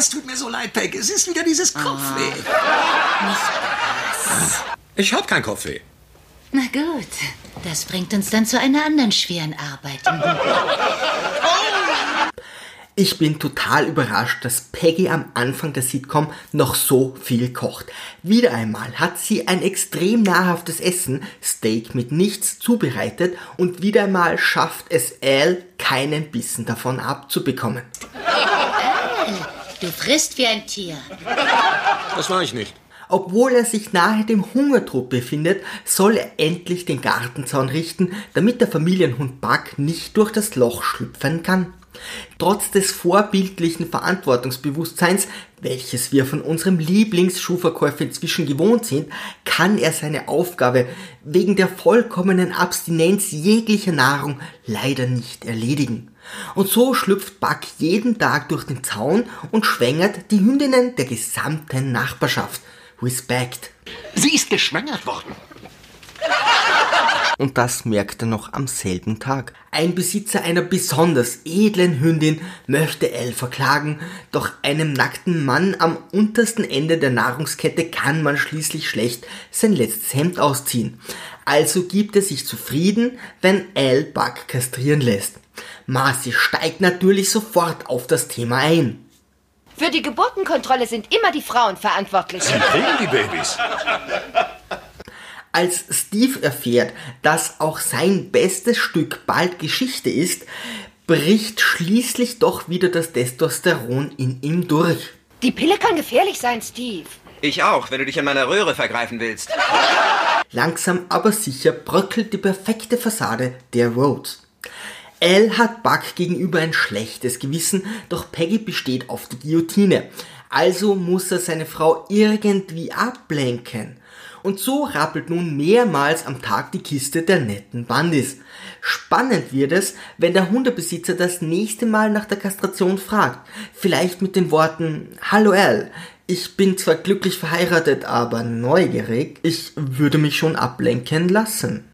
Es tut mir so leid, Peg. Es ist wieder dieses Kopfweh. Ich hab kein Kopfweh. Na gut, das bringt uns dann zu einer anderen schweren Arbeit. Ich bin total überrascht, dass Peggy am Anfang der Sitcom noch so viel kocht. Wieder einmal hat sie ein extrem nahrhaftes Essen, Steak mit nichts, zubereitet und wieder einmal schafft es Al, keinen Bissen davon abzubekommen. Du frisst wie ein Tier. Das war ich nicht. Obwohl er sich nahe dem Hungertod befindet, soll er endlich den Gartenzaun richten, damit der Familienhund Buck nicht durch das Loch schlüpfen kann. Trotz des vorbildlichen Verantwortungsbewusstseins, welches wir von unserem Lieblingsschuhverkäufer inzwischen gewohnt sind, kann er seine Aufgabe wegen der vollkommenen Abstinenz jeglicher Nahrung leider nicht erledigen. Und so schlüpft Buck jeden Tag durch den Zaun und schwängert die Hündinnen der gesamten Nachbarschaft. Respect. Sie ist geschwängert worden. Und das merkt er noch am selben Tag. Ein Besitzer einer besonders edlen Hündin möchte Elle verklagen, doch einem nackten Mann am untersten Ende der Nahrungskette kann man schließlich schlecht sein letztes Hemd ausziehen. Also gibt er sich zufrieden, wenn Elle Buck kastrieren lässt. Marcy steigt natürlich sofort auf das Thema ein. Für die Geburtenkontrolle sind immer die Frauen verantwortlich. Sie kriegen die Babys. Als Steve erfährt, dass auch sein bestes Stück bald Geschichte ist, bricht schließlich doch wieder das Testosteron in ihm durch. Die Pille kann gefährlich sein, Steve. Ich auch, wenn du dich an meiner Röhre vergreifen willst. Langsam aber sicher bröckelt die perfekte Fassade der Rhodes. Al hat Buck gegenüber ein schlechtes Gewissen, doch Peggy besteht auf die Guillotine. Also muss er seine Frau irgendwie ablenken. Und so rappelt nun mehrmals am Tag die Kiste der netten Bandis. Spannend wird es, wenn der Hundebesitzer das nächste Mal nach der Kastration fragt. Vielleicht mit den Worten, Hallo Al, ich bin zwar glücklich verheiratet, aber neugierig. Ich würde mich schon ablenken lassen.